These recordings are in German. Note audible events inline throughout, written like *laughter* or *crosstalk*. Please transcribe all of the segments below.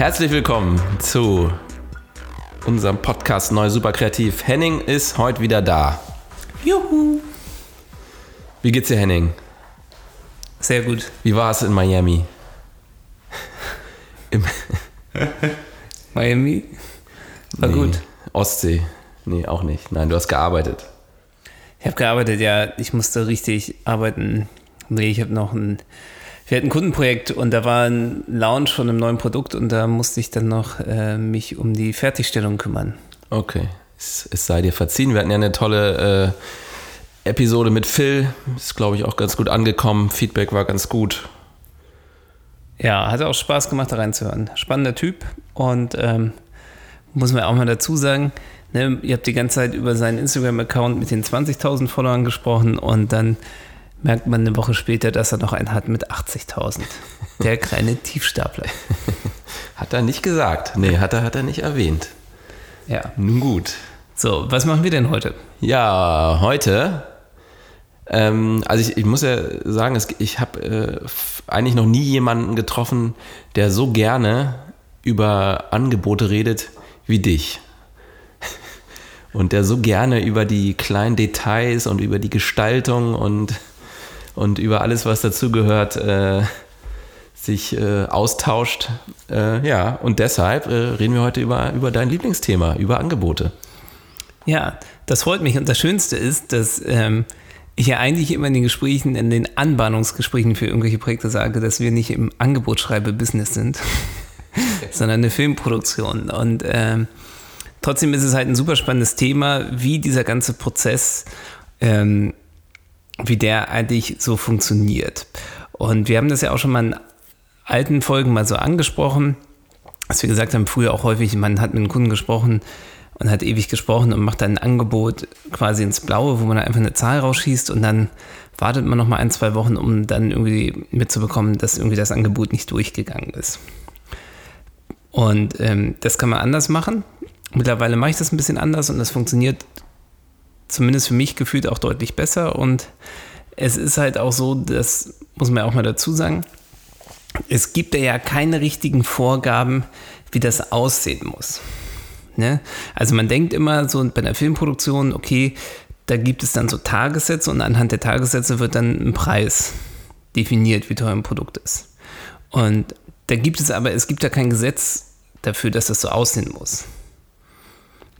Herzlich willkommen zu unserem Podcast Neu Super Kreativ. Henning ist heute wieder da. Juhu! Wie geht's dir, Henning? Sehr gut. Wie war es in Miami? *laughs* Im Miami? War nee, gut. Ostsee? Nee, auch nicht. Nein, du hast gearbeitet. Ich habe gearbeitet, ja. Ich musste richtig arbeiten. Nee, ich habe noch ein wir hatten ein Kundenprojekt und da war ein Launch von einem neuen Produkt und da musste ich dann noch äh, mich um die Fertigstellung kümmern. Okay, es, es, sei dir verziehen. Wir hatten ja eine tolle äh, Episode mit Phil. Ist, glaube ich, auch ganz gut angekommen. Feedback war ganz gut. Ja, hat auch Spaß gemacht, da reinzuhören. Spannender Typ und ähm, muss man auch mal dazu sagen, ne, ihr habt die ganze Zeit über seinen Instagram-Account mit den 20.000 Followern gesprochen und dann merkt man eine Woche später, dass er noch einen hat mit 80.000. Der kleine Tiefstapler. *laughs* Hat er nicht gesagt. Nee, hat er, hat er nicht erwähnt. Ja. Nun gut. So, was machen wir denn heute? Ja, heute. Ähm, also ich, ich, muss ja sagen, es, ich habe äh, eigentlich noch nie jemanden getroffen, der so gerne über Angebote redet wie dich. *laughs* Und der so gerne über die kleinen Details und über die Gestaltung und und über alles, was dazugehört, äh, sich äh, austauscht. Äh, ja, und deshalb äh, reden wir heute über, über dein Lieblingsthema, über Angebote. Ja, das freut mich. Und das Schönste ist, dass ähm, ich ja eigentlich immer in den Gesprächen, in den Anbahnungsgesprächen für irgendwelche Projekte sage, dass wir nicht im Angebotsschreibe-Business sind, *laughs* sondern eine Filmproduktion. Und ähm, trotzdem ist es halt ein super spannendes Thema, wie dieser ganze Prozess ähm, wie der eigentlich so funktioniert. Und wir haben das ja auch schon mal in alten Folgen mal so angesprochen, dass wir gesagt haben, früher auch häufig, man hat mit einem Kunden gesprochen und hat ewig gesprochen und macht dann ein Angebot quasi ins Blaue, wo man einfach eine Zahl rausschießt und dann wartet man noch mal ein, zwei Wochen, um dann irgendwie mitzubekommen, dass irgendwie das Angebot nicht durchgegangen ist. Und ähm, das kann man anders machen. Mittlerweile mache ich das ein bisschen anders und das funktioniert zumindest für mich gefühlt auch deutlich besser. Und es ist halt auch so, das muss man auch mal dazu sagen, es gibt ja keine richtigen Vorgaben, wie das aussehen muss. Ne? Also man denkt immer so bei einer Filmproduktion, okay, da gibt es dann so Tagessätze und anhand der Tagessätze wird dann ein Preis definiert, wie teuer ein Produkt ist. Und da gibt es aber, es gibt ja kein Gesetz dafür, dass das so aussehen muss.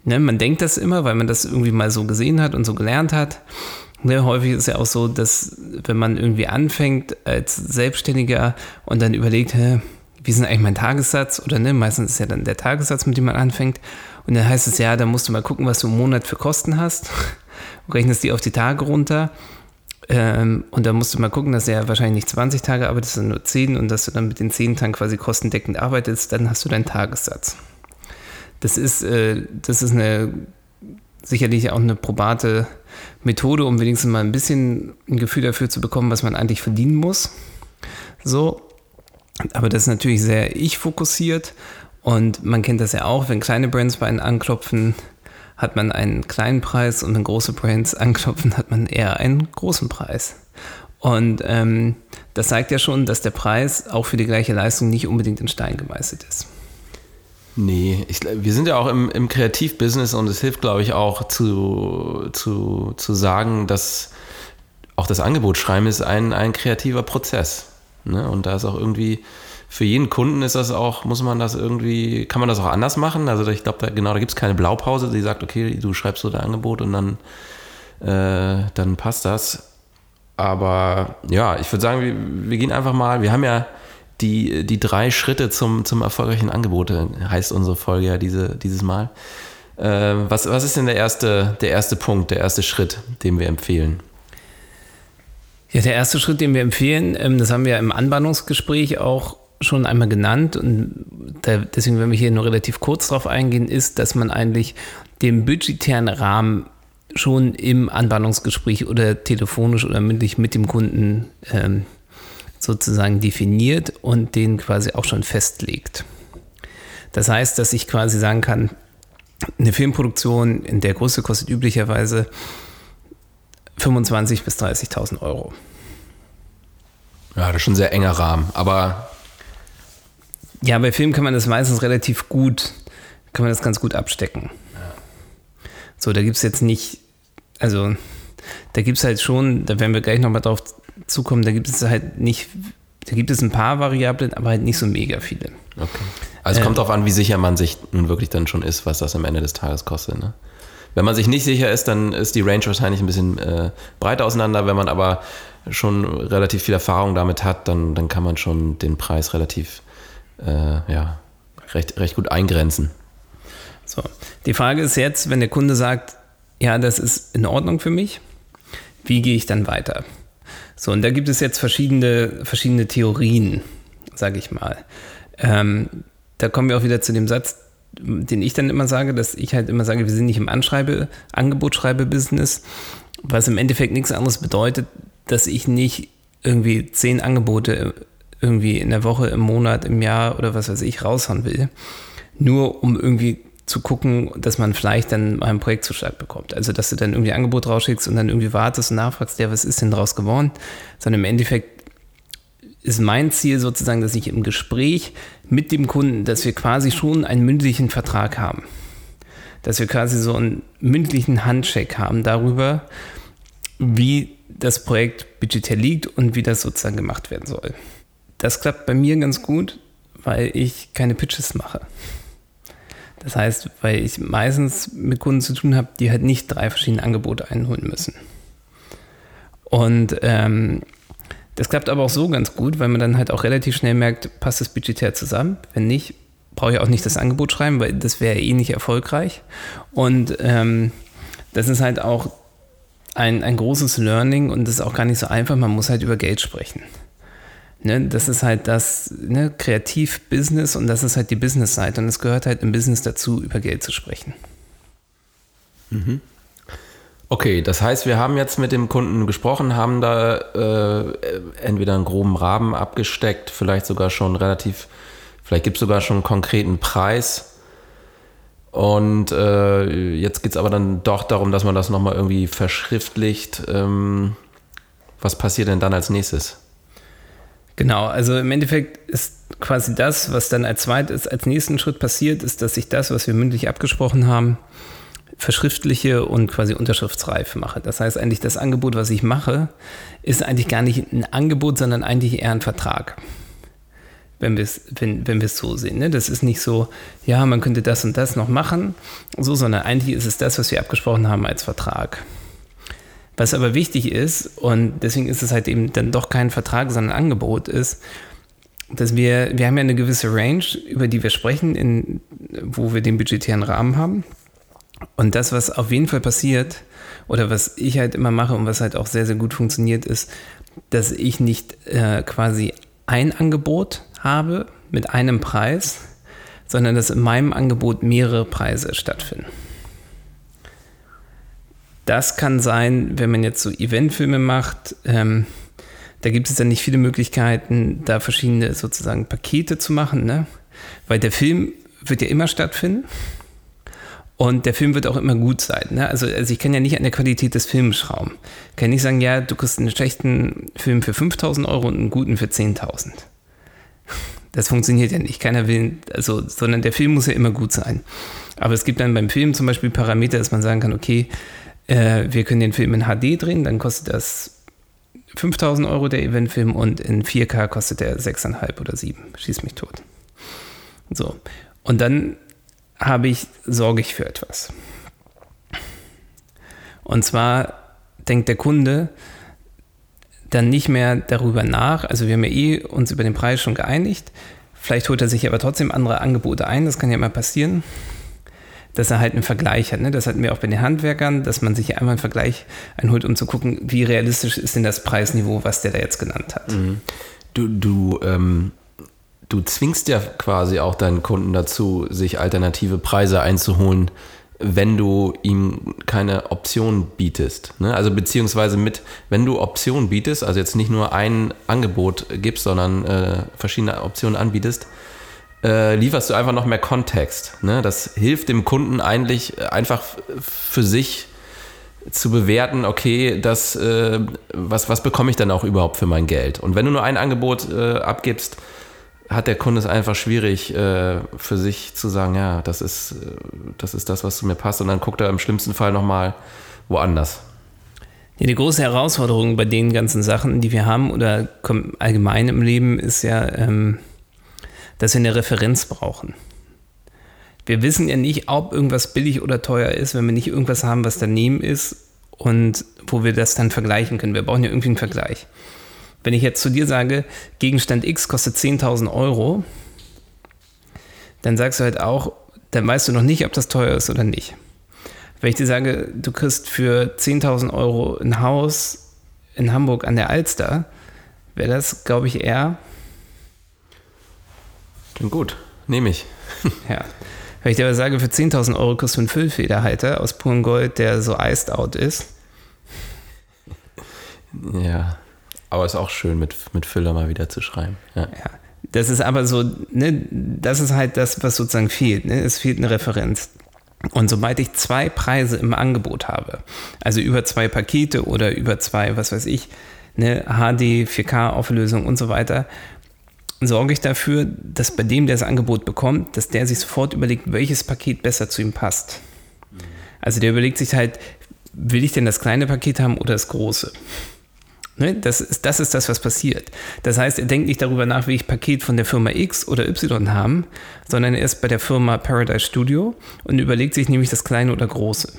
Ne, man denkt das immer, weil man das irgendwie mal so gesehen hat und so gelernt hat. Ne, häufig ist es ja auch so, dass wenn man irgendwie anfängt als Selbstständiger und dann überlegt, hä, wie ist denn eigentlich mein Tagessatz? Oder ne, meistens ist ja dann der Tagessatz, mit dem man anfängt. Und dann heißt es ja, da musst du mal gucken, was du im Monat für Kosten hast. *laughs* Und rechnest die auf die Tage runter. Ähm, und dann musst du mal gucken, dass du ja wahrscheinlich nicht 20 Tage arbeitest, sondern nur 10 und dass du dann mit den 10 Tagen quasi kostendeckend arbeitest, dann hast du deinen Tagessatz. Das ist, äh, das ist eine sicherlich auch eine probate Methode, um wenigstens mal ein bisschen ein Gefühl dafür zu bekommen, was man eigentlich verdienen muss. So. Aber das ist natürlich sehr ich-fokussiert und man kennt das ja auch, wenn kleine Brands bei einem anklopfen, hat man einen kleinen Preis und wenn große Brands anklopfen, hat man eher einen großen Preis. Und ähm, das zeigt ja schon, dass der Preis auch für die gleiche Leistung nicht unbedingt in Stein gemeißelt ist. Nee, ich, wir sind ja auch im, im Kreativbusiness und es hilft, glaube ich, auch zu, zu, zu sagen, dass auch das Angebot schreiben ist ein, ein kreativer Prozess. Ne? Und da ist auch irgendwie, für jeden Kunden ist das auch, muss man das irgendwie, kann man das auch anders machen? Also ich glaube, da, genau, da gibt es keine Blaupause, die sagt, okay, du schreibst so dein Angebot und dann, äh, dann passt das. Aber ja, ich würde sagen, wir, wir gehen einfach mal, wir haben ja die, die drei Schritte zum, zum erfolgreichen Angebot, heißt unsere Folge ja diese, dieses Mal. Äh, was, was ist denn der erste, der erste Punkt, der erste Schritt, den wir empfehlen? Ja, der erste Schritt, den wir empfehlen, ähm, das haben wir im Anbahnungsgespräch auch schon einmal genannt und da, deswegen werden wir hier nur relativ kurz drauf eingehen, ist, dass man eigentlich den budgetären Rahmen schon im Anbahnungsgespräch oder telefonisch oder mündlich mit dem Kunden ähm, sozusagen definiert und den quasi auch schon festlegt. Das heißt, dass ich quasi sagen kann, eine Filmproduktion in der Größe kostet üblicherweise 25.000 bis 30.000 Euro. Ja, das ist schon ein sehr enger Rahmen, aber. Ja, bei Filmen kann man das meistens relativ gut, kann man das ganz gut abstecken. So, da gibt es jetzt nicht, also da gibt es halt schon, da werden wir gleich nochmal drauf zukommen, da gibt es halt nicht, da gibt es ein paar Variablen, aber halt nicht so mega viele. Okay. Also es kommt äh, darauf an, wie sicher man sich nun wirklich dann schon ist, was das am Ende des Tages kostet. Ne? Wenn man sich nicht sicher ist, dann ist die Range wahrscheinlich ein bisschen äh, breiter auseinander. Wenn man aber schon relativ viel Erfahrung damit hat, dann, dann kann man schon den Preis relativ äh, ja, recht, recht gut eingrenzen. So, die Frage ist jetzt, wenn der Kunde sagt, ja, das ist in Ordnung für mich, wie gehe ich dann weiter? So, und da gibt es jetzt verschiedene, verschiedene Theorien, sage ich mal. Ähm, da kommen wir auch wieder zu dem Satz, den ich dann immer sage, dass ich halt immer sage, wir sind nicht im Anschreibe, Angebotsschreibe-Business, was im Endeffekt nichts anderes bedeutet, dass ich nicht irgendwie zehn Angebote irgendwie in der Woche, im Monat, im Jahr oder was weiß ich raushauen will, nur um irgendwie zu gucken, dass man vielleicht dann mal ein Projektzuschlag bekommt. Also, dass du dann irgendwie ein Angebot rausschickst und dann irgendwie wartest und nachfragst, ja, was ist denn daraus geworden? Sondern im Endeffekt ist mein Ziel sozusagen, dass ich im Gespräch mit dem Kunden, dass wir quasi schon einen mündlichen Vertrag haben. Dass wir quasi so einen mündlichen Handcheck haben darüber, wie das Projekt budgetär liegt und wie das sozusagen gemacht werden soll. Das klappt bei mir ganz gut, weil ich keine Pitches mache. Das heißt, weil ich meistens mit Kunden zu tun habe, die halt nicht drei verschiedene Angebote einholen müssen. Und ähm, das klappt aber auch so ganz gut, weil man dann halt auch relativ schnell merkt, passt das budgetär zusammen. Wenn nicht, brauche ich auch nicht das Angebot schreiben, weil das wäre eh nicht erfolgreich. Und ähm, das ist halt auch ein, ein großes Learning und das ist auch gar nicht so einfach. Man muss halt über Geld sprechen. Ne, das ist halt das ne, Kreativ-Business und das ist halt die Business-Seite. Und es gehört halt im Business dazu, über Geld zu sprechen. Mhm. Okay, das heißt, wir haben jetzt mit dem Kunden gesprochen, haben da äh, entweder einen groben Rahmen abgesteckt, vielleicht sogar schon relativ, vielleicht gibt es sogar schon einen konkreten Preis. Und äh, jetzt geht es aber dann doch darum, dass man das nochmal irgendwie verschriftlicht. Ähm, was passiert denn dann als nächstes? Genau, also im Endeffekt ist quasi das, was dann als zweites, als nächsten Schritt passiert, ist, dass sich das, was wir mündlich abgesprochen haben, verschriftliche und quasi unterschriftsreif mache. Das heißt eigentlich, das Angebot, was ich mache, ist eigentlich gar nicht ein Angebot, sondern eigentlich eher ein Vertrag. Wenn wir es wenn, wenn so sehen. Ne? Das ist nicht so, ja, man könnte das und das noch machen, so, sondern eigentlich ist es das, was wir abgesprochen haben als Vertrag. Was aber wichtig ist, und deswegen ist es halt eben dann doch kein Vertrag, sondern ein Angebot, ist, dass wir, wir haben ja eine gewisse Range, über die wir sprechen, in, wo wir den budgetären Rahmen haben. Und das, was auf jeden Fall passiert, oder was ich halt immer mache und was halt auch sehr, sehr gut funktioniert, ist, dass ich nicht äh, quasi ein Angebot habe mit einem Preis, sondern dass in meinem Angebot mehrere Preise stattfinden. Das kann sein, wenn man jetzt so Eventfilme macht. Ähm, da gibt es dann nicht viele Möglichkeiten, da verschiedene sozusagen Pakete zu machen, ne? weil der Film wird ja immer stattfinden. Und der Film wird auch immer gut sein. Ne? Also, also ich kann ja nicht an der Qualität des Films schrauben. Ich kann nicht sagen, ja, du kriegst einen schlechten Film für 5000 Euro und einen guten für 10.000. Das funktioniert ja nicht. Keiner will, also, sondern der Film muss ja immer gut sein. Aber es gibt dann beim Film zum Beispiel Parameter, dass man sagen kann, okay, äh, wir können den Film in HD drehen, dann kostet das 5000 Euro der Eventfilm und in 4K kostet der 6,5 oder 7. Schieß mich tot. So. Und dann habe ich, sorge ich für etwas. Und zwar denkt der Kunde dann nicht mehr darüber nach, also wir haben ja eh uns über den Preis schon geeinigt, vielleicht holt er sich aber trotzdem andere Angebote ein, das kann ja mal passieren dass er halt einen Vergleich hat. Ne? Das hatten wir auch bei den Handwerkern, dass man sich einmal einen Vergleich einholt, um zu gucken, wie realistisch ist denn das Preisniveau, was der da jetzt genannt hat. Mhm. Du, du ähm, du zwingst ja quasi auch deinen Kunden dazu, sich alternative Preise einzuholen, wenn du ihm keine Option bietest. Ne? Also beziehungsweise mit, wenn du Optionen bietest, also jetzt nicht nur ein Angebot gibst, sondern äh, verschiedene Optionen anbietest, äh, lieferst du einfach noch mehr Kontext. Ne? Das hilft dem Kunden eigentlich einfach für sich zu bewerten, okay, das, äh, was, was bekomme ich dann auch überhaupt für mein Geld? Und wenn du nur ein Angebot äh, abgibst, hat der Kunde es einfach schwierig äh, für sich zu sagen, ja, das ist, äh, das ist das, was zu mir passt. Und dann guckt er im schlimmsten Fall nochmal woanders. Die große Herausforderung bei den ganzen Sachen, die wir haben oder allgemein im Leben, ist ja, ähm, dass wir eine Referenz brauchen. Wir wissen ja nicht, ob irgendwas billig oder teuer ist, wenn wir nicht irgendwas haben, was daneben ist und wo wir das dann vergleichen können. Wir brauchen ja irgendwie einen Vergleich. Wenn ich jetzt zu dir sage, Gegenstand X kostet 10.000 Euro, dann sagst du halt auch, dann weißt du noch nicht, ob das teuer ist oder nicht. Wenn ich dir sage, du kriegst für 10.000 Euro ein Haus in Hamburg an der Alster, wäre das, glaube ich, eher. Klingt gut, nehme ich. *laughs* ja. Wenn ich dir aber sage, für 10.000 Euro kriegst du einen Füllfederhalter aus purem Gold, der so iced out ist. Ja. Aber es ist auch schön, mit, mit Füller mal wieder zu schreiben. Ja. ja. Das ist aber so, ne, das ist halt das, was sozusagen fehlt. Ne? Es fehlt eine Referenz. Und sobald ich zwei Preise im Angebot habe, also über zwei Pakete oder über zwei, was weiß ich, ne, HD, 4K-Auflösung und so weiter, sorge ich dafür, dass bei dem, der das Angebot bekommt, dass der sich sofort überlegt, welches Paket besser zu ihm passt. Also der überlegt sich halt, will ich denn das kleine Paket haben oder das große? Ne? Das, ist, das ist das, was passiert. Das heißt, er denkt nicht darüber nach, wie ich Paket von der Firma X oder Y haben, sondern er ist bei der Firma Paradise Studio und überlegt sich nämlich das kleine oder große.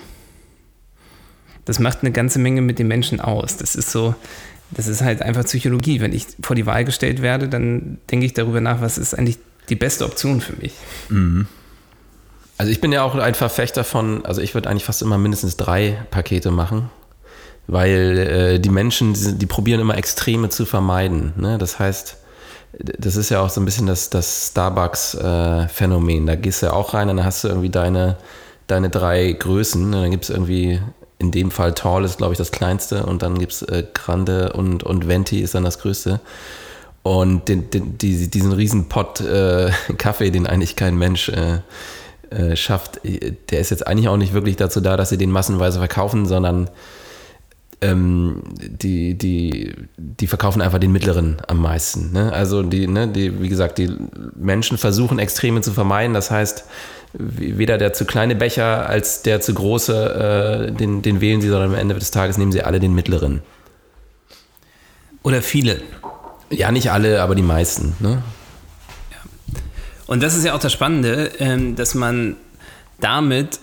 Das macht eine ganze Menge mit den Menschen aus. Das ist so, das ist halt einfach Psychologie. Wenn ich vor die Wahl gestellt werde, dann denke ich darüber nach, was ist eigentlich die beste Option für mich. Mhm. Also ich bin ja auch ein Verfechter von, also ich würde eigentlich fast immer mindestens drei Pakete machen weil äh, die Menschen, die, die, probieren immer Extreme zu vermeiden. Ne? Das heißt, das ist ja auch so ein bisschen das, das Starbucks-Phänomen. Äh, da gehst du ja auch rein und dann hast du irgendwie deine, deine drei Größen. Und dann gibt es irgendwie, in dem Fall Tall ist, glaube ich, das kleinste und dann gibt es äh, Grande und, und Venti ist dann das größte. Und den, den, die, diesen riesen Pott äh, *laughs* Kaffee, den eigentlich kein Mensch äh, äh, schafft, der ist jetzt eigentlich auch nicht wirklich dazu da, dass sie den massenweise verkaufen, sondern ähm, die, die, die verkaufen einfach den mittleren am meisten. Ne? Also die, ne, die, wie gesagt, die Menschen versuchen Extreme zu vermeiden. Das heißt, weder der zu kleine Becher als der zu große, äh, den, den wählen sie, sondern am Ende des Tages nehmen sie alle den mittleren. Oder viele. Ja, nicht alle, aber die meisten. Ne? Ja. Und das ist ja auch das Spannende, ähm, dass man damit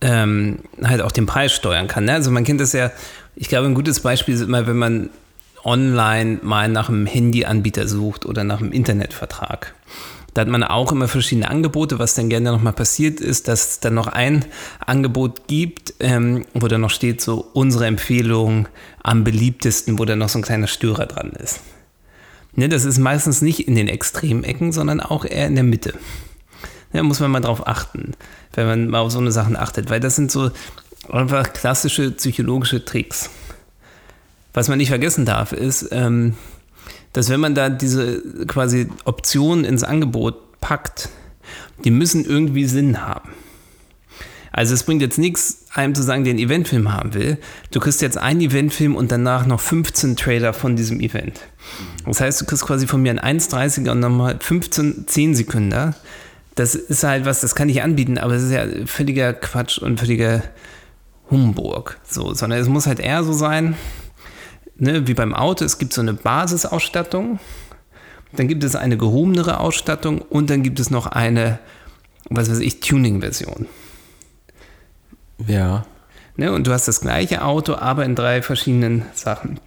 ähm, halt auch den Preis steuern kann. Ne? Also man kennt das ja, ich glaube, ein gutes Beispiel ist immer, wenn man online mal nach einem Handyanbieter sucht oder nach einem Internetvertrag. Da hat man auch immer verschiedene Angebote. Was dann gerne nochmal passiert ist, dass es dann noch ein Angebot gibt, ähm, wo dann noch steht, so unsere Empfehlung am beliebtesten, wo dann noch so ein kleiner Störer dran ist. Ne, das ist meistens nicht in den Extremecken, sondern auch eher in der Mitte. Da muss man mal drauf achten, wenn man mal auf so eine Sachen achtet, weil das sind so einfach klassische psychologische Tricks. Was man nicht vergessen darf, ist, ähm, dass wenn man da diese quasi Optionen ins Angebot packt, die müssen irgendwie Sinn haben. Also es bringt jetzt nichts, einem zu sagen, einen Eventfilm haben will. Du kriegst jetzt einen Eventfilm und danach noch 15 Trailer von diesem Event. Das heißt, du kriegst quasi von mir einen 1,30er und nochmal 15 10 Sekunden das ist halt was, das kann ich anbieten, aber es ist ja völliger Quatsch und völliger Humbug. So, sondern es muss halt eher so sein, ne, wie beim Auto, es gibt so eine Basisausstattung, dann gibt es eine gehobenere Ausstattung und dann gibt es noch eine, was weiß ich, Tuning-Version. Ja. Ne, und du hast das gleiche Auto, aber in drei verschiedenen Sachen.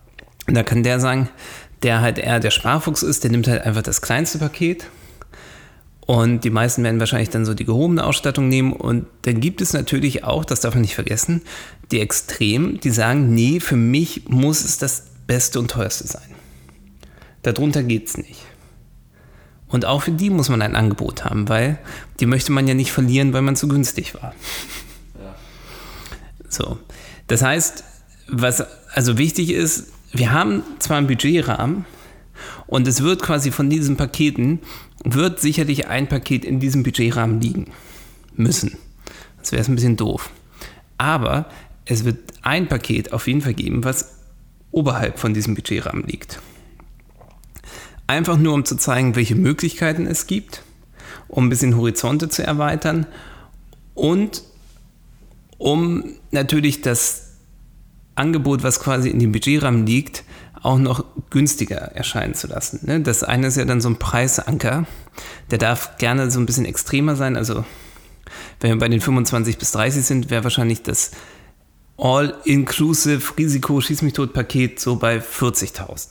Und da kann der sagen, der halt eher der Sparfuchs ist, der nimmt halt einfach das kleinste Paket und die meisten werden wahrscheinlich dann so die gehobene Ausstattung nehmen. Und dann gibt es natürlich auch, das darf man nicht vergessen, die Extremen, die sagen, nee, für mich muss es das Beste und Teuerste sein. Darunter geht es nicht. Und auch für die muss man ein Angebot haben, weil die möchte man ja nicht verlieren, weil man zu günstig war. Ja. So. Das heißt, was also wichtig ist, wir haben zwar einen Budgetrahmen und es wird quasi von diesen Paketen, wird sicherlich ein Paket in diesem Budgetrahmen liegen müssen. Das wäre ein bisschen doof. Aber es wird ein Paket auf jeden Fall geben, was oberhalb von diesem Budgetrahmen liegt. Einfach nur, um zu zeigen, welche Möglichkeiten es gibt, um ein bisschen Horizonte zu erweitern und um natürlich das Angebot, was quasi in dem Budgetrahmen liegt, auch noch günstiger erscheinen zu lassen. Ne? Das eine ist ja dann so ein Preisanker, der darf gerne so ein bisschen extremer sein. Also wenn wir bei den 25 bis 30 sind, wäre wahrscheinlich das All-Inclusive Risiko Schieß mich tot Paket so bei 40.000.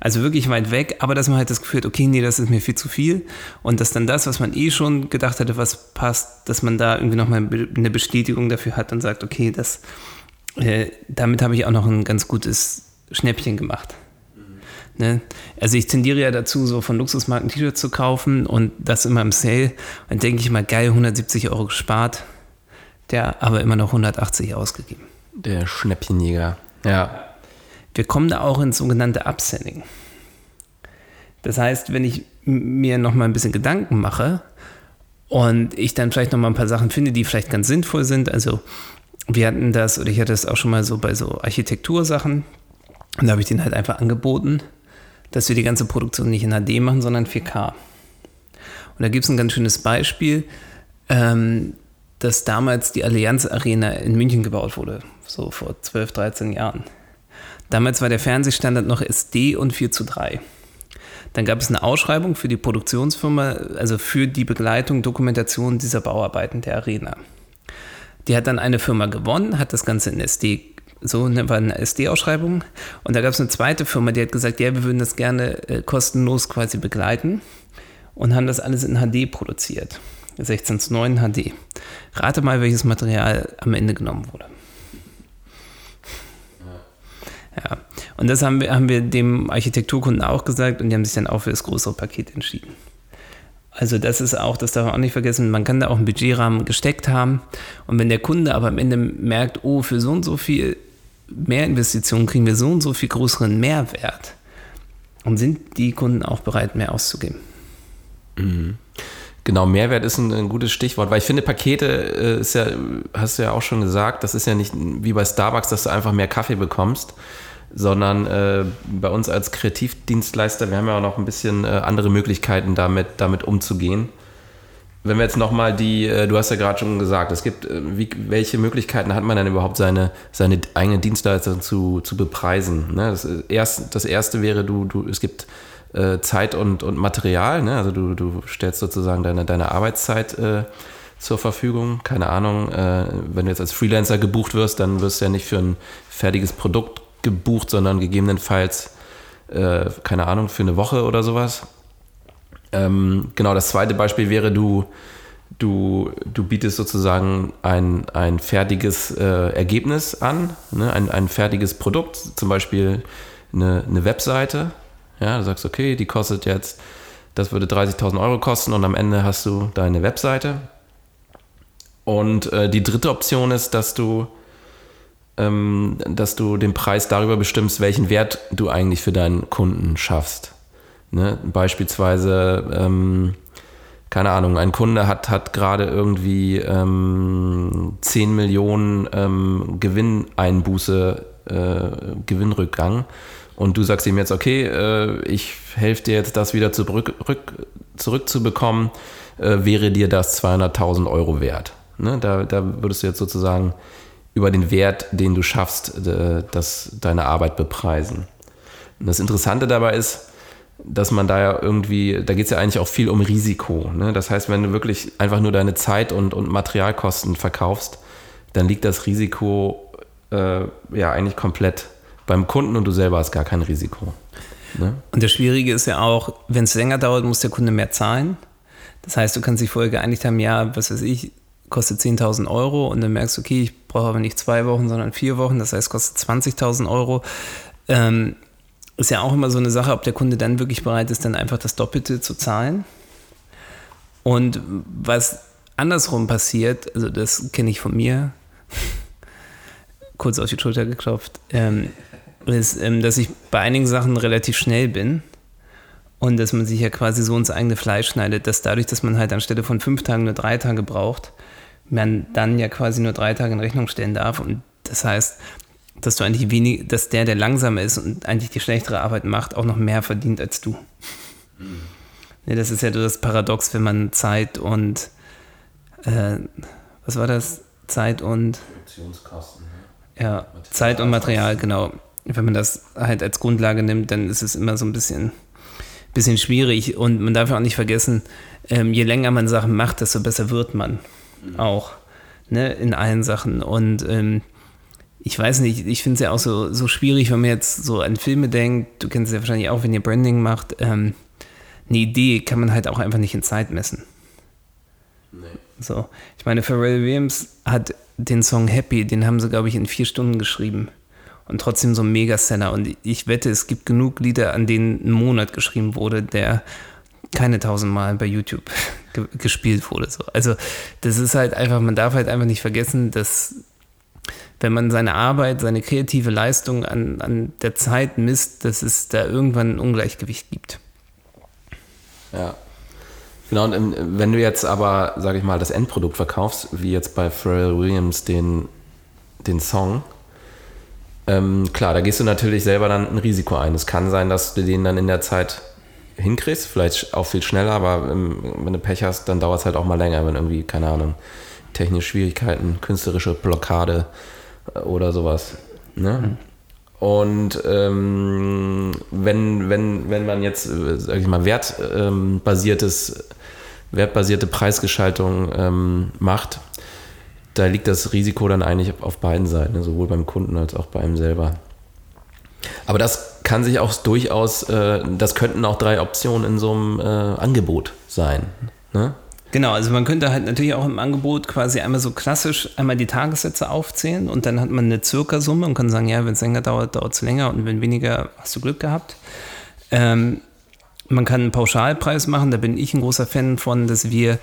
Also wirklich weit weg, aber dass man halt das Gefühl hat, okay, nee, das ist mir viel zu viel. Und dass dann das, was man eh schon gedacht hatte, was passt, dass man da irgendwie nochmal eine Bestätigung dafür hat und sagt, okay, das, äh, damit habe ich auch noch ein ganz gutes Schnäppchen gemacht. Ne? Also ich tendiere ja dazu, so von Luxusmarken T-Shirts zu kaufen und das immer im Sale. Und denke ich mal, geil, 170 Euro gespart, der aber immer noch 180 ausgegeben. Der Schnäppchenjäger, ja. Wir kommen da auch ins sogenannte Upselling. Das heißt, wenn ich mir noch mal ein bisschen Gedanken mache und ich dann vielleicht noch mal ein paar Sachen finde, die vielleicht ganz sinnvoll sind, also wir hatten das, oder ich hatte das auch schon mal so bei so Architektursachen, und da habe ich denen halt einfach angeboten, dass wir die ganze Produktion nicht in HD machen, sondern 4K. Und da gibt es ein ganz schönes Beispiel, ähm, dass damals die Allianz Arena in München gebaut wurde, so vor 12, 13 Jahren. Damals war der Fernsehstandard noch SD und 4 zu 3. Dann gab es eine Ausschreibung für die Produktionsfirma, also für die Begleitung, Dokumentation dieser Bauarbeiten der Arena. Die hat dann eine Firma gewonnen, hat das Ganze in SD, so ne, war eine SD-Ausschreibung. Und da gab es eine zweite Firma, die hat gesagt, ja, wir würden das gerne äh, kostenlos quasi begleiten und haben das alles in HD produziert. 16 zu 9 HD. Rate mal, welches Material am Ende genommen wurde. Ja. Und das haben wir, haben wir dem Architekturkunden auch gesagt und die haben sich dann auch für das größere Paket entschieden. Also das ist auch, das darf man auch nicht vergessen, man kann da auch einen Budgetrahmen gesteckt haben und wenn der Kunde aber am Ende merkt, oh, für so und so viel mehr Investitionen kriegen wir so und so viel größeren Mehrwert, und sind die Kunden auch bereit, mehr auszugeben. Mhm. Genau, Mehrwert ist ein, ein, gutes Stichwort, weil ich finde, Pakete äh, ist ja, hast du ja auch schon gesagt, das ist ja nicht wie bei Starbucks, dass du einfach mehr Kaffee bekommst, sondern äh, bei uns als Kreativdienstleister, wir haben ja auch noch ein bisschen äh, andere Möglichkeiten damit, damit umzugehen. Wenn wir jetzt nochmal die, äh, du hast ja gerade schon gesagt, es gibt, äh, wie, welche Möglichkeiten hat man denn überhaupt, seine, seine eigene Dienstleistung zu, zu bepreisen? Ne? Das, äh, erst, das erste wäre, du, du, es gibt Zeit und, und Material. Ne? Also du, du stellst sozusagen deine, deine Arbeitszeit äh, zur Verfügung. Keine Ahnung, äh, wenn du jetzt als Freelancer gebucht wirst, dann wirst du ja nicht für ein fertiges Produkt gebucht, sondern gegebenenfalls, äh, keine Ahnung, für eine Woche oder sowas. Ähm, genau, das zweite Beispiel wäre, du, du, du bietest sozusagen ein, ein fertiges äh, Ergebnis an, ne? ein, ein fertiges Produkt, zum Beispiel eine, eine Webseite ja, du sagst, okay, die kostet jetzt, das würde 30.000 Euro kosten und am Ende hast du deine Webseite. Und äh, die dritte Option ist, dass du, ähm, dass du den Preis darüber bestimmst, welchen Wert du eigentlich für deinen Kunden schaffst. Ne? Beispielsweise, ähm, keine Ahnung, ein Kunde hat, hat gerade irgendwie ähm, 10 Millionen ähm, Gewinneinbuße, äh, Gewinnrückgang und du sagst ihm jetzt, okay, äh, ich helfe dir jetzt das wieder zurück, rück, zurückzubekommen, äh, wäre dir das 200.000 Euro wert. Ne? Da, da würdest du jetzt sozusagen über den Wert, den du schaffst, äh, das, deine Arbeit bepreisen. Und das Interessante dabei ist, dass man da ja irgendwie, da geht es ja eigentlich auch viel um Risiko. Ne? Das heißt, wenn du wirklich einfach nur deine Zeit und, und Materialkosten verkaufst, dann liegt das Risiko äh, ja eigentlich komplett beim Kunden und du selber hast gar kein Risiko. Ne? Und das Schwierige ist ja auch, wenn es länger dauert, muss der Kunde mehr zahlen. Das heißt, du kannst dich vorher geeinigt haben, ja, was weiß ich, kostet 10.000 Euro und dann merkst du, okay, ich brauche aber nicht zwei Wochen, sondern vier Wochen, das heißt, kostet 20.000 Euro. Ähm, ist ja auch immer so eine Sache, ob der Kunde dann wirklich bereit ist, dann einfach das Doppelte zu zahlen. Und was andersrum passiert, also das kenne ich von mir, kurz auf die Schulter geklopft, ähm, ist, ähm, dass ich bei einigen Sachen relativ schnell bin und dass man sich ja quasi so ins eigene Fleisch schneidet, dass dadurch, dass man halt anstelle von fünf Tagen nur drei Tage braucht, man dann ja quasi nur drei Tage in Rechnung stellen darf. Und das heißt, dass du eigentlich wenig, dass der, der langsamer ist und eigentlich die schlechtere Arbeit macht, auch noch mehr verdient als du. Mhm. Ja, das ist ja das Paradox, wenn man Zeit und äh, was war das? Zeit und Produktionskosten. Ne? Ja, Zeit und Material, genau. Wenn man das halt als Grundlage nimmt, dann ist es immer so ein bisschen, bisschen schwierig und man darf ja auch nicht vergessen, ähm, je länger man Sachen macht, desto besser wird man mhm. auch ne, in allen Sachen und ähm, ich weiß nicht, ich finde es ja auch so, so schwierig, wenn man jetzt so an Filme denkt. Du kennst es ja wahrscheinlich auch, wenn ihr Branding macht. Ähm, eine Idee kann man halt auch einfach nicht in Zeit messen. Nee. So, ich meine, Pharrell Williams hat den Song Happy, den haben sie, glaube ich, in vier Stunden geschrieben. Und trotzdem so ein Megaseller. Und ich wette, es gibt genug Lieder, an denen ein Monat geschrieben wurde, der keine tausendmal bei YouTube *laughs* ge gespielt wurde. So. Also, das ist halt einfach, man darf halt einfach nicht vergessen, dass wenn man seine Arbeit, seine kreative Leistung an, an der Zeit misst, dass es da irgendwann ein Ungleichgewicht gibt. Ja. Genau, und ähm, wenn du jetzt aber, sage ich mal, das Endprodukt verkaufst, wie jetzt bei Pharrell Williams den, den Song, ähm, klar, da gehst du natürlich selber dann ein Risiko ein. Es kann sein, dass du den dann in der Zeit hinkriegst, vielleicht auch viel schneller, aber ähm, wenn du Pech hast, dann dauert es halt auch mal länger, wenn irgendwie, keine Ahnung, technische Schwierigkeiten, künstlerische Blockade äh, oder sowas. Ne? Mhm. Und ähm, wenn, wenn, wenn man jetzt, äh, sag ich mal, wertbasiertes, ähm, wertbasierte Preisgestaltung ähm, macht, da liegt das Risiko dann eigentlich auf beiden Seiten, ne? sowohl beim Kunden als auch bei einem selber. Aber das kann sich auch durchaus, äh, das könnten auch drei Optionen in so einem äh, Angebot sein. Ne? Genau, also man könnte halt natürlich auch im Angebot quasi einmal so klassisch einmal die Tagessätze aufzählen und dann hat man eine Circa-Summe und kann sagen, ja, wenn es länger dauert, dauert es länger und wenn weniger, hast du Glück gehabt. Ähm, man kann einen Pauschalpreis machen, da bin ich ein großer Fan von, dass wir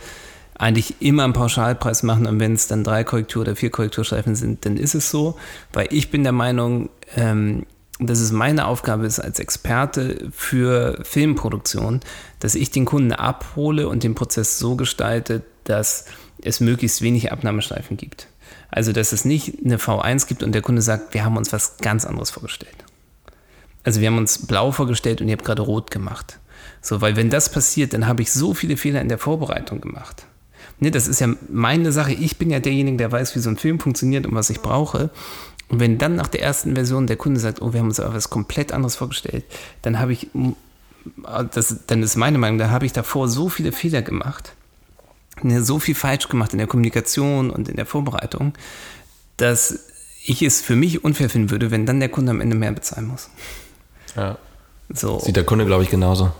eigentlich immer einen Pauschalpreis machen und wenn es dann drei Korrektur- oder vier Korrekturstreifen sind, dann ist es so, weil ich bin der Meinung, ähm, dass es meine Aufgabe ist als Experte für Filmproduktion, dass ich den Kunden abhole und den Prozess so gestalte, dass es möglichst wenig Abnahmestreifen gibt. Also, dass es nicht eine V1 gibt und der Kunde sagt, wir haben uns was ganz anderes vorgestellt. Also, wir haben uns blau vorgestellt und ihr habt gerade rot gemacht. So, weil wenn das passiert, dann habe ich so viele Fehler in der Vorbereitung gemacht. Ne, das ist ja meine Sache. Ich bin ja derjenige, der weiß, wie so ein Film funktioniert und was ich brauche. Und wenn dann nach der ersten Version der Kunde sagt, oh, wir haben uns aber was komplett anderes vorgestellt, dann habe ich, das, dann ist meine Meinung, da habe ich davor so viele Fehler gemacht, ne, so viel falsch gemacht in der Kommunikation und in der Vorbereitung, dass ich es für mich unfair finden würde, wenn dann der Kunde am Ende mehr bezahlen muss. Ja. So. Sieht der Kunde, glaube ich, genauso.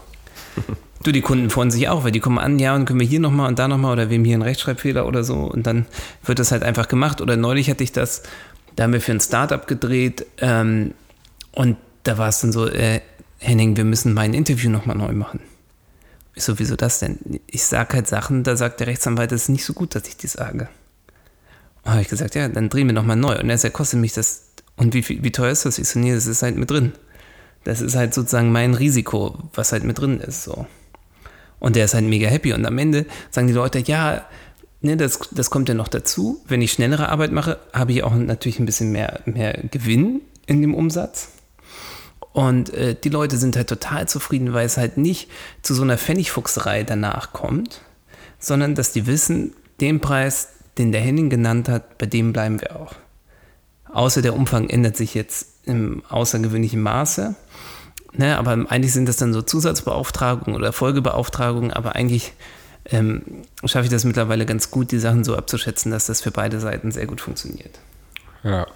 *laughs* Du, die Kunden freuen sich auch, weil die kommen an, ja, und können wir hier nochmal und da nochmal oder wir haben hier einen Rechtschreibfehler oder so und dann wird das halt einfach gemacht. Oder neulich hatte ich das, da haben wir für ein Startup gedreht ähm, und da war es dann so, äh, Henning, wir müssen mein Interview nochmal neu machen. Ich so, wieso das denn? Ich sage halt Sachen, da sagt der Rechtsanwalt, das ist nicht so gut, dass ich die sage. Habe ich gesagt, ja, dann drehen wir nochmal neu. Und er sagt, kostet mich das. Und wie, wie teuer ist das? Ich so, nee, das ist halt mit drin. Das ist halt sozusagen mein Risiko, was halt mit drin ist. So. Und der ist halt mega happy. Und am Ende sagen die Leute, ja, ne, das, das kommt ja noch dazu. Wenn ich schnellere Arbeit mache, habe ich auch natürlich ein bisschen mehr, mehr Gewinn in dem Umsatz. Und äh, die Leute sind halt total zufrieden, weil es halt nicht zu so einer Pfennigfuchserei danach kommt, sondern dass die wissen, den Preis, den der Henning genannt hat, bei dem bleiben wir auch. Außer der Umfang ändert sich jetzt im außergewöhnlichen Maße. Ne, aber eigentlich sind das dann so Zusatzbeauftragungen oder Folgebeauftragungen, aber eigentlich ähm, schaffe ich das mittlerweile ganz gut, die Sachen so abzuschätzen, dass das für beide Seiten sehr gut funktioniert. Ja.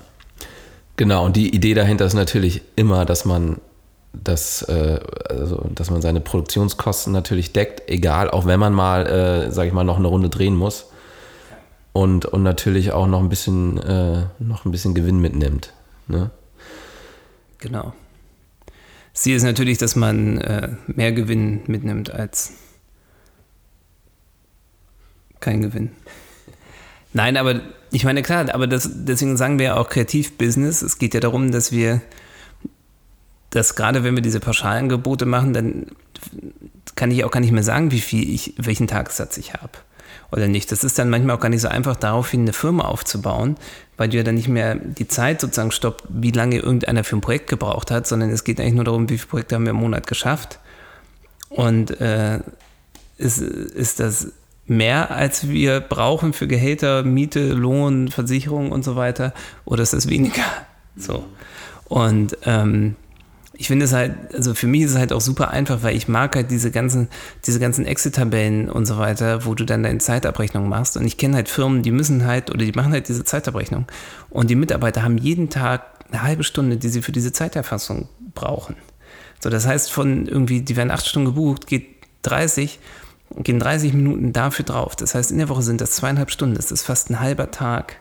Genau, und die Idee dahinter ist natürlich immer, dass man das, äh, also, dass man seine Produktionskosten natürlich deckt, egal, auch wenn man mal, äh, sage ich mal, noch eine Runde drehen muss. Und, und natürlich auch noch ein bisschen, äh, noch ein bisschen Gewinn mitnimmt. Ne? Genau. Ziel ist natürlich, dass man äh, mehr Gewinn mitnimmt als kein Gewinn. Nein, aber ich meine, klar, aber das, deswegen sagen wir ja auch Kreativbusiness. Es geht ja darum, dass wir, dass gerade wenn wir diese Pauschalangebote machen, dann kann ich auch gar nicht mehr sagen, wie viel ich, welchen Tagessatz ich habe oder nicht. Das ist dann manchmal auch gar nicht so einfach, daraufhin eine Firma aufzubauen, weil du ja dann nicht mehr die Zeit sozusagen stoppt, wie lange irgendeiner für ein Projekt gebraucht hat, sondern es geht eigentlich nur darum, wie viele Projekte haben wir im Monat geschafft. Und äh, ist, ist das mehr, als wir brauchen für Gehälter, Miete, Lohn, Versicherung und so weiter, oder ist das weniger? So. Und ähm, ich finde es halt, also für mich ist es halt auch super einfach, weil ich mag halt diese ganzen, diese ganzen Exit-Tabellen und so weiter, wo du dann deine Zeitabrechnung machst. Und ich kenne halt Firmen, die müssen halt, oder die machen halt diese Zeitabrechnung. Und die Mitarbeiter haben jeden Tag eine halbe Stunde, die sie für diese Zeiterfassung brauchen. So, das heißt, von irgendwie, die werden acht Stunden gebucht, geht 30, gehen 30 Minuten dafür drauf. Das heißt, in der Woche sind das zweieinhalb Stunden. Das ist fast ein halber Tag,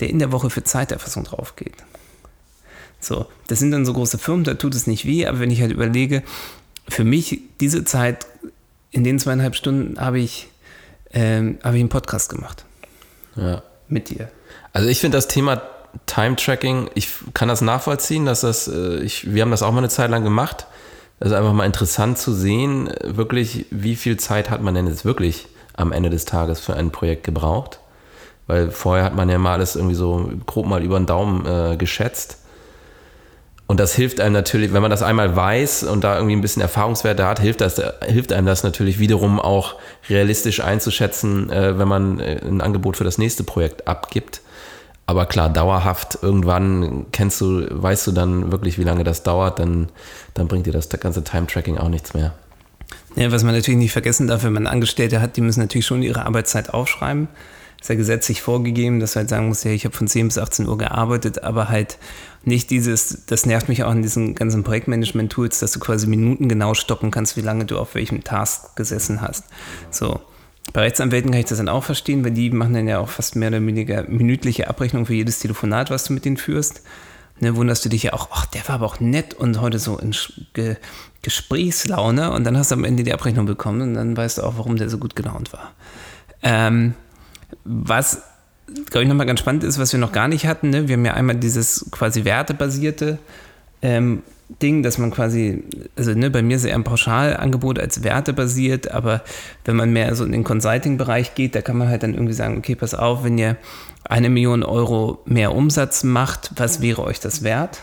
der in der Woche für Zeiterfassung drauf geht. So, das sind dann so große Firmen, da tut es nicht weh, aber wenn ich halt überlege, für mich diese Zeit, in den zweieinhalb Stunden habe ich, ähm, habe ich einen Podcast gemacht. Ja. Mit dir. Also ich finde das Thema Time Tracking, ich kann das nachvollziehen, dass das, äh, ich, wir haben das auch mal eine Zeit lang gemacht. Ist einfach mal interessant zu sehen, wirklich, wie viel Zeit hat man denn jetzt wirklich am Ende des Tages für ein Projekt gebraucht? Weil vorher hat man ja mal alles irgendwie so grob mal über den Daumen äh, geschätzt. Und das hilft einem natürlich, wenn man das einmal weiß und da irgendwie ein bisschen Erfahrungswerte hat, hilft, das, hilft einem das natürlich wiederum auch realistisch einzuschätzen, äh, wenn man äh, ein Angebot für das nächste Projekt abgibt. Aber klar, dauerhaft, irgendwann kennst du, weißt du dann wirklich, wie lange das dauert, dann, dann bringt dir das ganze Time-Tracking auch nichts mehr. Ja, was man natürlich nicht vergessen darf, wenn man Angestellte hat, die müssen natürlich schon ihre Arbeitszeit aufschreiben ist ja gesetzlich vorgegeben, dass du halt sagen musst, ja, ich habe von 10 bis 18 Uhr gearbeitet, aber halt nicht dieses, das nervt mich auch in diesen ganzen Projektmanagement-Tools, dass du quasi Minuten genau stoppen kannst, wie lange du auf welchem Task gesessen hast. So. Bei Rechtsanwälten kann ich das dann auch verstehen, weil die machen dann ja auch fast mehr oder weniger minütliche Abrechnung für jedes Telefonat, was du mit denen führst. Ne, wunderst du dich ja auch, ach, der war aber auch nett und heute so in Ge Gesprächslaune und dann hast du am Ende die Abrechnung bekommen und dann weißt du auch, warum der so gut gelaunt war. Ähm, was, glaube ich, nochmal ganz spannend ist, was wir noch gar nicht hatten. Ne? Wir haben ja einmal dieses quasi wertebasierte ähm, Ding, dass man quasi, also ne, bei mir ist eher ein Pauschalangebot als wertebasiert, aber wenn man mehr so in den Consulting-Bereich geht, da kann man halt dann irgendwie sagen, okay, pass auf, wenn ihr eine Million Euro mehr Umsatz macht, was wäre euch das wert?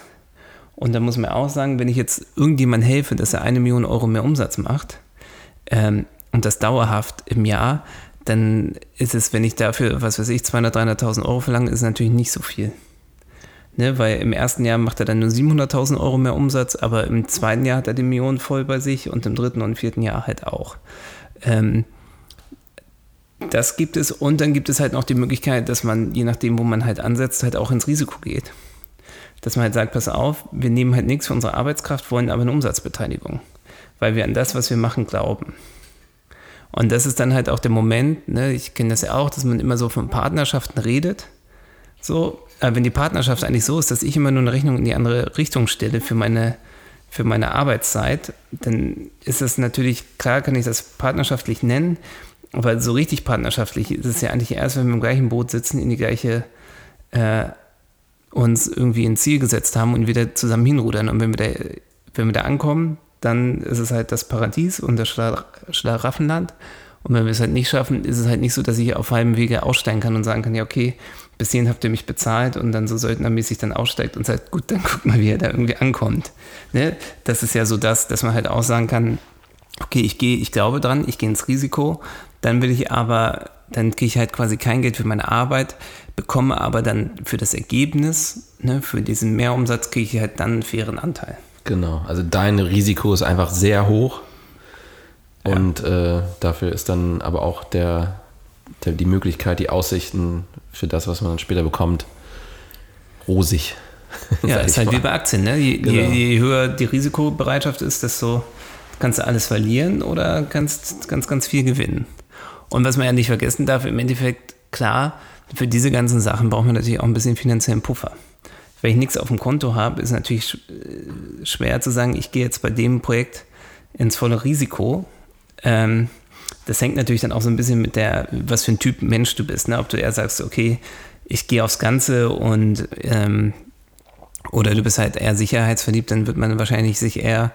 Und da muss man auch sagen, wenn ich jetzt irgendjemand helfe, dass er eine Million Euro mehr Umsatz macht ähm, und das dauerhaft im Jahr, dann ist es, wenn ich dafür, was weiß ich, 200.000, 300.000 Euro verlange, ist natürlich nicht so viel. Ne, weil im ersten Jahr macht er dann nur 700.000 Euro mehr Umsatz, aber im zweiten Jahr hat er die Millionen voll bei sich und im dritten und vierten Jahr halt auch. Ähm, das gibt es und dann gibt es halt noch die Möglichkeit, dass man, je nachdem, wo man halt ansetzt, halt auch ins Risiko geht. Dass man halt sagt, pass auf, wir nehmen halt nichts für unsere Arbeitskraft, wollen aber eine Umsatzbeteiligung, weil wir an das, was wir machen, glauben. Und das ist dann halt auch der Moment, ne, ich kenne das ja auch, dass man immer so von Partnerschaften redet. So, wenn die Partnerschaft eigentlich so ist, dass ich immer nur eine Rechnung in die andere Richtung stelle für meine, für meine Arbeitszeit, dann ist das natürlich, klar kann ich das partnerschaftlich nennen, aber so richtig partnerschaftlich ist es ja eigentlich erst, wenn wir im gleichen Boot sitzen, in die gleiche, äh, uns irgendwie ein Ziel gesetzt haben und wieder zusammen hinrudern. Und wenn wir da, wenn wir da ankommen, dann ist es halt das Paradies und das Schlaraffenland. Und wenn wir es halt nicht schaffen, ist es halt nicht so, dass ich auf halbem Wege aussteigen kann und sagen kann, ja, okay, bis hierhin habt ihr mich bezahlt und dann so söldnermäßig dann aussteigt und sagt, gut, dann guck mal, wie er da irgendwie ankommt. Ne? Das ist ja so das, dass man halt auch sagen kann, okay, ich gehe, ich glaube dran, ich gehe ins Risiko, dann will ich aber, dann kriege ich halt quasi kein Geld für meine Arbeit, bekomme aber dann für das Ergebnis, ne, für diesen Mehrumsatz kriege ich halt dann einen fairen Anteil. Genau, also dein Risiko ist einfach sehr hoch. Und äh, dafür ist dann aber auch der, der, die Möglichkeit, die Aussichten für das, was man dann später bekommt, rosig. *laughs* Ja, ist halt mal. wie bei Aktien. Ne? Je, genau. je, je, höher die Risikobereitschaft ist, desto kannst du alles verlieren oder kannst ganz, ganz viel gewinnen. Und was man ja nicht vergessen darf, im Endeffekt, klar, für diese ganzen Sachen braucht man natürlich auch ein bisschen finanziellen Puffer wenn ich nichts auf dem Konto habe, ist natürlich äh, schwer zu sagen, ich gehe jetzt bei dem Projekt ins volle Risiko. Ähm, das hängt natürlich dann auch so ein bisschen mit der, was für ein Typ Mensch du bist. Ne? Ob du eher sagst, okay, ich gehe aufs Ganze und ähm, oder du bist halt eher sicherheitsverliebt, dann wird man wahrscheinlich sich eher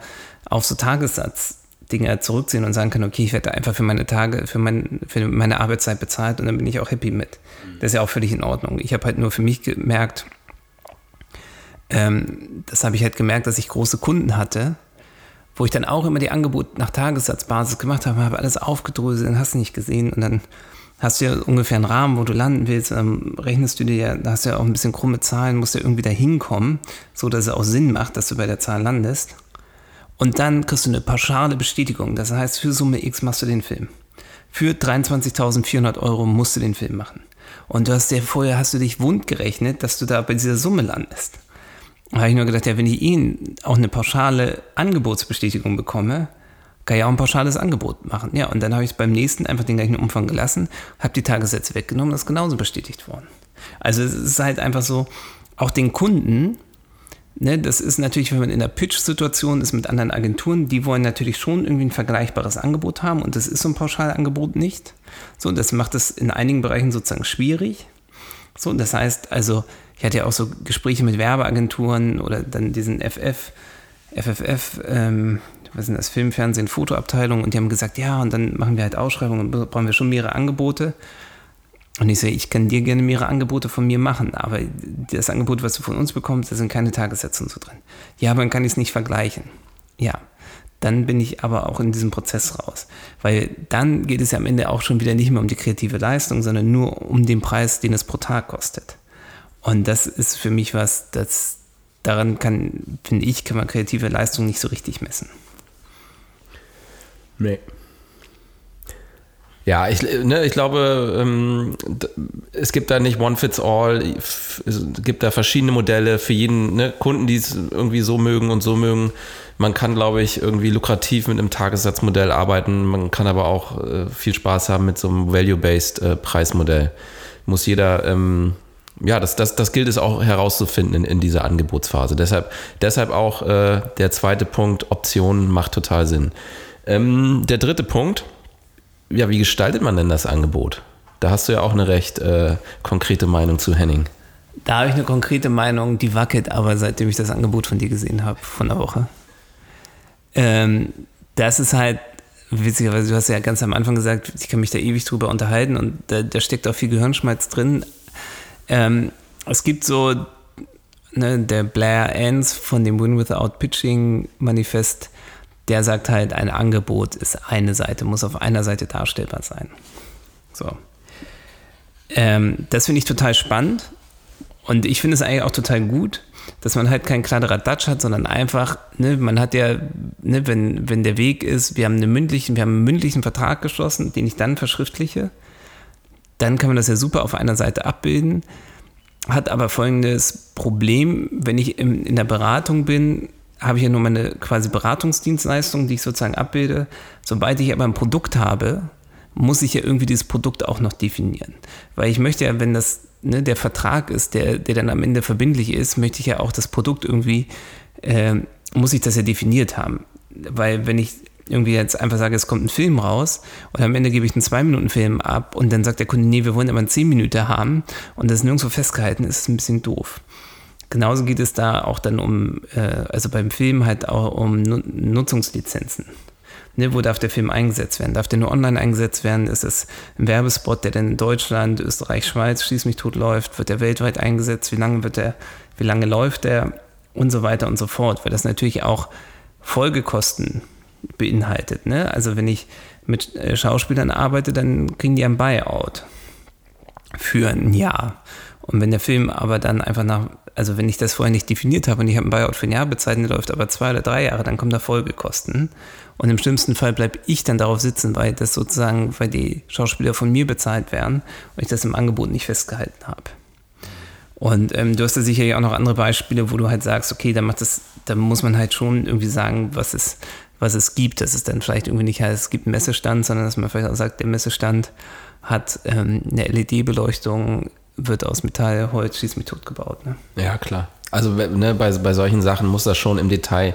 auf so Tagessatz-Dinge zurückziehen und sagen können, okay, ich werde einfach für meine Tage, für, mein, für meine Arbeitszeit bezahlt und dann bin ich auch happy mit. Das ist ja auch völlig in Ordnung. Ich habe halt nur für mich gemerkt, ähm, das habe ich halt gemerkt, dass ich große Kunden hatte, wo ich dann auch immer die Angebote nach Tagessatzbasis gemacht habe, habe alles aufgedröselt, und hast du nicht gesehen und dann hast du ja ungefähr einen Rahmen, wo du landen willst, dann rechnest du dir ja, da hast du ja auch ein bisschen krumme Zahlen, musst ja irgendwie da hinkommen, so dass es auch Sinn macht, dass du bei der Zahl landest. Und dann kriegst du eine pauschale Bestätigung. Das heißt, für Summe X machst du den Film. Für 23.400 Euro musst du den Film machen. Und du hast dir vorher hast du dich wund gerechnet, dass du da bei dieser Summe landest. Habe ich nur gedacht, ja, wenn ich Ihnen auch eine pauschale Angebotsbestätigung bekomme, kann ich auch ein pauschales Angebot machen. Ja, und dann habe ich beim nächsten einfach den gleichen Umfang gelassen, habe die Tagessätze weggenommen, das ist genauso bestätigt worden. Also es ist halt einfach so, auch den Kunden, ne, das ist natürlich, wenn man in der Pitch-Situation ist mit anderen Agenturen, die wollen natürlich schon irgendwie ein vergleichbares Angebot haben und das ist so ein Pauschalangebot nicht. So, das macht es in einigen Bereichen sozusagen schwierig. So, das heißt also, ich hatte ja auch so Gespräche mit Werbeagenturen oder dann diesen FF, FFF, ähm, was sind das, Film, Fernsehen, Fotoabteilung und die haben gesagt, ja, und dann machen wir halt Ausschreibungen und brauchen wir schon mehrere Angebote. Und ich sage, ich kann dir gerne mehrere Angebote von mir machen, aber das Angebot, was du von uns bekommst, da sind keine Tagessätze und so drin. Ja, aber dann kann ich es nicht vergleichen. Ja, dann bin ich aber auch in diesem Prozess raus. Weil dann geht es ja am Ende auch schon wieder nicht mehr um die kreative Leistung, sondern nur um den Preis, den es pro Tag kostet. Und das ist für mich was, das daran kann, finde ich, kann man kreative Leistung nicht so richtig messen. Nee. Ja, ich, ne, ich glaube, ähm, es gibt da nicht One Fits All. Es gibt da verschiedene Modelle für jeden ne, Kunden, die es irgendwie so mögen und so mögen. Man kann, glaube ich, irgendwie lukrativ mit einem Tagessatzmodell arbeiten. Man kann aber auch äh, viel Spaß haben mit so einem Value-Based äh, Preismodell. Muss jeder ähm, ja, das, das, das gilt es auch herauszufinden in, in dieser Angebotsphase. Deshalb, deshalb auch äh, der zweite Punkt, Optionen macht total Sinn. Ähm, der dritte Punkt, ja, wie gestaltet man denn das Angebot? Da hast du ja auch eine recht äh, konkrete Meinung zu Henning. Da habe ich eine konkrete Meinung, die wackelt aber, seitdem ich das Angebot von dir gesehen habe, von der Woche. Ähm, das ist halt, witzigerweise, du hast ja ganz am Anfang gesagt, ich kann mich da ewig drüber unterhalten und da, da steckt auch viel Gehirnschmalz drin, ähm, es gibt so ne, der Blair Enns von dem Win Without Pitching Manifest, der sagt halt, ein Angebot ist eine Seite, muss auf einer Seite darstellbar sein. So. Ähm, das finde ich total spannend und ich finde es eigentlich auch total gut, dass man halt kein Kladderadatsch hat, sondern einfach, ne, man hat ja, ne, wenn, wenn der Weg ist, wir haben, eine mündlichen, wir haben einen mündlichen Vertrag geschlossen, den ich dann verschriftliche dann kann man das ja super auf einer Seite abbilden. Hat aber folgendes Problem, wenn ich in, in der Beratung bin, habe ich ja nur meine quasi Beratungsdienstleistung, die ich sozusagen abbilde. Sobald ich aber ein Produkt habe, muss ich ja irgendwie dieses Produkt auch noch definieren. Weil ich möchte ja, wenn das ne, der Vertrag ist, der, der dann am Ende verbindlich ist, möchte ich ja auch das Produkt irgendwie, äh, muss ich das ja definiert haben. Weil wenn ich irgendwie jetzt einfach sage, es kommt ein Film raus und am Ende gebe ich einen 2-Minuten-Film ab und dann sagt der Kunde, nee, wir wollen aber einen 10 Minuten haben und das ist nirgendwo festgehalten, ist ein bisschen doof. Genauso geht es da auch dann um, äh, also beim Film halt auch um Nutzungslizenzen. Ne, wo darf der Film eingesetzt werden? Darf der nur online eingesetzt werden? Ist es ein Werbespot, der dann in Deutschland, Österreich, Schweiz, Schieß mich tot läuft? Wird der weltweit eingesetzt? Wie lange wird der, wie lange läuft der? Und so weiter und so fort. Weil das natürlich auch Folgekosten beinhaltet. Ne? Also wenn ich mit äh, Schauspielern arbeite, dann kriegen die ein Buyout für ein Jahr. Und wenn der Film aber dann einfach nach, also wenn ich das vorher nicht definiert habe und ich habe ein Buyout für ein Jahr bezahlt und der läuft aber zwei oder drei Jahre, dann kommen da Folgekosten. Und im schlimmsten Fall bleibe ich dann darauf sitzen, weil das sozusagen, weil die Schauspieler von mir bezahlt werden und ich das im Angebot nicht festgehalten habe. Und ähm, du hast da sicherlich auch noch andere Beispiele, wo du halt sagst, okay, da macht das, da muss man halt schon irgendwie sagen, was ist, was es gibt, dass es dann vielleicht irgendwie nicht heißt, es gibt einen Messestand, sondern dass man vielleicht auch sagt, der Messestand hat ähm, eine LED-Beleuchtung, wird aus Metall, Holz, schieß mich tot gebaut. Ne? Ja, klar. Also ne, bei, bei solchen Sachen muss das schon im Detail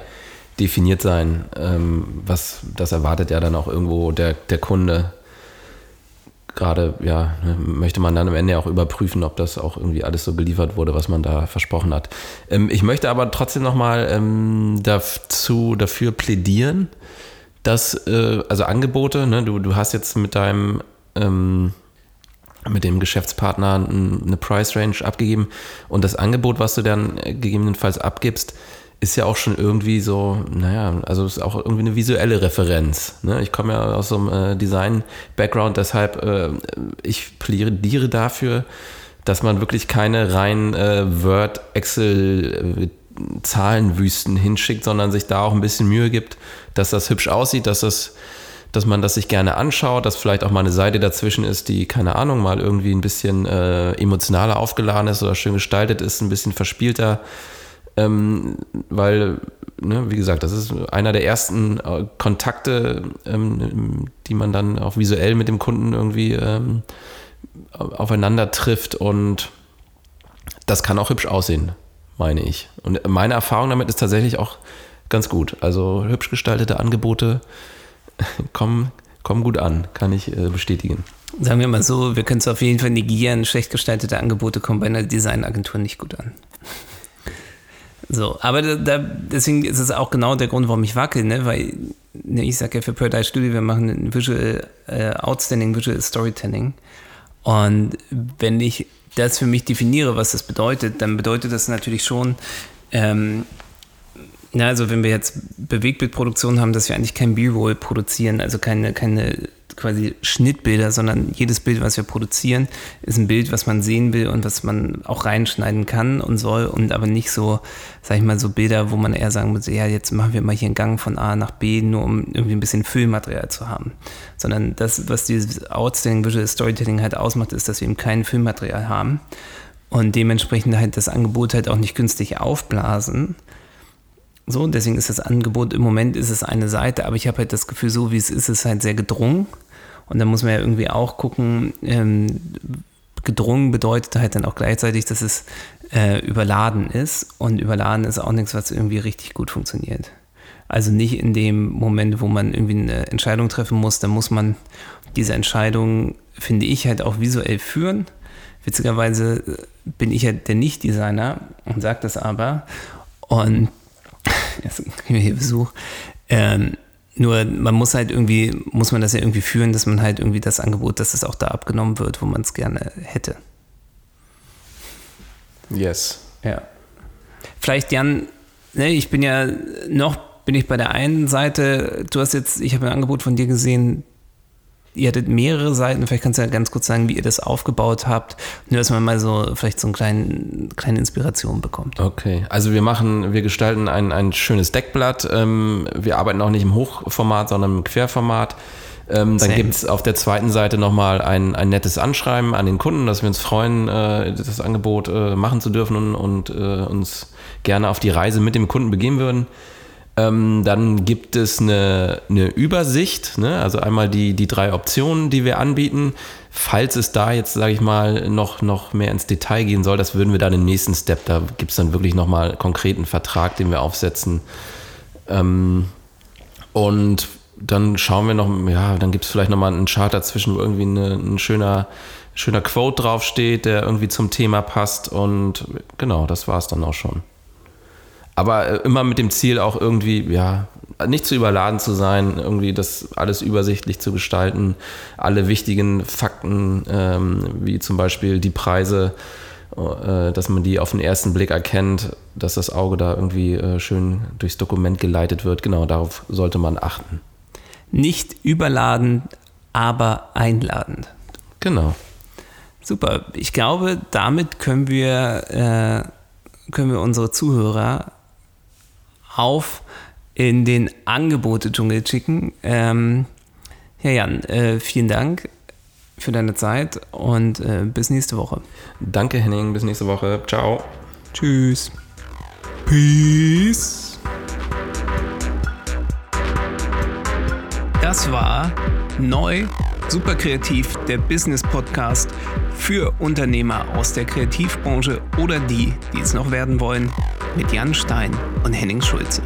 definiert sein. Ähm, was, das erwartet ja dann auch irgendwo der, der Kunde. Gerade, ja, ne, möchte man dann am Ende auch überprüfen, ob das auch irgendwie alles so geliefert wurde, was man da versprochen hat. Ähm, ich möchte aber trotzdem nochmal ähm, dazu, dafür plädieren, dass, äh, also Angebote, ne, du, du hast jetzt mit deinem, ähm, mit dem Geschäftspartner eine Price Range abgegeben und das Angebot, was du dann gegebenenfalls abgibst, ist ja auch schon irgendwie so, naja, also ist auch irgendwie eine visuelle Referenz. Ne? Ich komme ja aus so einem äh, Design-Background, deshalb äh, ich plädiere dafür, dass man wirklich keine rein äh, Word, Excel, äh, Zahlenwüsten hinschickt, sondern sich da auch ein bisschen Mühe gibt, dass das hübsch aussieht, dass das dass man das sich gerne anschaut, dass vielleicht auch mal eine Seite dazwischen ist, die, keine Ahnung, mal irgendwie ein bisschen äh, emotionaler aufgeladen ist oder schön gestaltet ist, ein bisschen verspielter. Ähm, weil, ne, wie gesagt, das ist einer der ersten äh, Kontakte, ähm, die man dann auch visuell mit dem Kunden irgendwie ähm, aufeinander trifft und das kann auch hübsch aussehen, meine ich. Und meine Erfahrung damit ist tatsächlich auch ganz gut. Also hübsch gestaltete Angebote *laughs* kommen, kommen gut an, kann ich äh, bestätigen. Sagen wir mal so, wir können es auf jeden Fall negieren, schlecht gestaltete Angebote kommen bei einer Designagentur nicht gut an. So, aber da, da, deswegen ist es auch genau der Grund, warum ich wackel, ne? weil ne, ich sage ja für Paradise Studio, wir machen ein Visual, äh, Outstanding Visual Storytelling. Und wenn ich das für mich definiere, was das bedeutet, dann bedeutet das natürlich schon, ähm, ja, also wenn wir jetzt Bewegtbildproduktion haben, dass wir eigentlich kein B-Roll produzieren, also keine, keine quasi Schnittbilder, sondern jedes Bild, was wir produzieren, ist ein Bild, was man sehen will und was man auch reinschneiden kann und soll und aber nicht so, sag ich mal, so Bilder, wo man eher sagen muss, ja, jetzt machen wir mal hier einen Gang von A nach B, nur um irgendwie ein bisschen Filmmaterial zu haben. Sondern das, was dieses Outstanding Visual Storytelling halt ausmacht, ist, dass wir eben kein Filmmaterial haben und dementsprechend halt das Angebot halt auch nicht günstig aufblasen, so, deswegen ist das Angebot im Moment ist es eine Seite, aber ich habe halt das Gefühl, so wie es ist, ist es halt sehr gedrungen. Und dann muss man ja irgendwie auch gucken, ähm, gedrungen bedeutet halt dann auch gleichzeitig, dass es äh, überladen ist. Und überladen ist auch nichts, was irgendwie richtig gut funktioniert. Also nicht in dem Moment, wo man irgendwie eine Entscheidung treffen muss, dann muss man diese Entscheidung, finde ich, halt auch visuell führen. Witzigerweise bin ich ja der Nicht-Designer und sage das aber. Und jetzt kriegen wir hier Besuch. Ähm, nur man muss halt irgendwie, muss man das ja irgendwie führen, dass man halt irgendwie das Angebot, dass es auch da abgenommen wird, wo man es gerne hätte. Yes. Ja. Vielleicht, Jan, ne, ich bin ja noch, bin ich bei der einen Seite, du hast jetzt, ich habe ein Angebot von dir gesehen, ihr hattet mehrere Seiten, vielleicht kannst du ja ganz kurz sagen, wie ihr das aufgebaut habt, nur dass man mal so vielleicht so eine kleine, kleine Inspiration bekommt. Okay, also wir machen, wir gestalten ein, ein schönes Deckblatt. Ähm, wir arbeiten auch nicht im Hochformat, sondern im Querformat. Ähm, dann gibt es auf der zweiten Seite nochmal ein, ein nettes Anschreiben an den Kunden, dass wir uns freuen, äh, das Angebot äh, machen zu dürfen und, und äh, uns gerne auf die Reise mit dem Kunden begeben würden. Ähm, dann gibt es eine, eine Übersicht, ne? also einmal die, die drei Optionen, die wir anbieten. Falls es da jetzt, sage ich mal, noch, noch mehr ins Detail gehen soll, das würden wir dann im nächsten Step, da gibt es dann wirklich nochmal konkreten Vertrag, den wir aufsetzen. Ähm, und dann schauen wir noch, ja, dann gibt es vielleicht nochmal einen Chart dazwischen, wo irgendwie eine, ein schöner, schöner Quote draufsteht, der irgendwie zum Thema passt. Und genau, das war es dann auch schon. Aber äh, immer mit dem Ziel auch irgendwie, ja, nicht zu überladen zu sein, irgendwie das alles übersichtlich zu gestalten, alle wichtigen Fakten, ähm, wie zum Beispiel die Preise, äh, dass man die auf den ersten Blick erkennt, dass das Auge da irgendwie äh, schön durchs Dokument geleitet wird. Genau, darauf sollte man achten. Nicht überladen, aber einladend. Genau. Super. Ich glaube, damit können wir, äh, können wir unsere Zuhörer auf in den Angebote-Dschungel schicken. Ähm, ja, Jan, äh, vielen Dank für deine Zeit und äh, bis nächste Woche. Danke, Henning. Bis nächste Woche. Ciao. Tschüss. Peace. Das war Neu Super Kreativ, der Business Podcast für Unternehmer aus der Kreativbranche oder die, die es noch werden wollen, mit Jan Stein und Henning Schulze.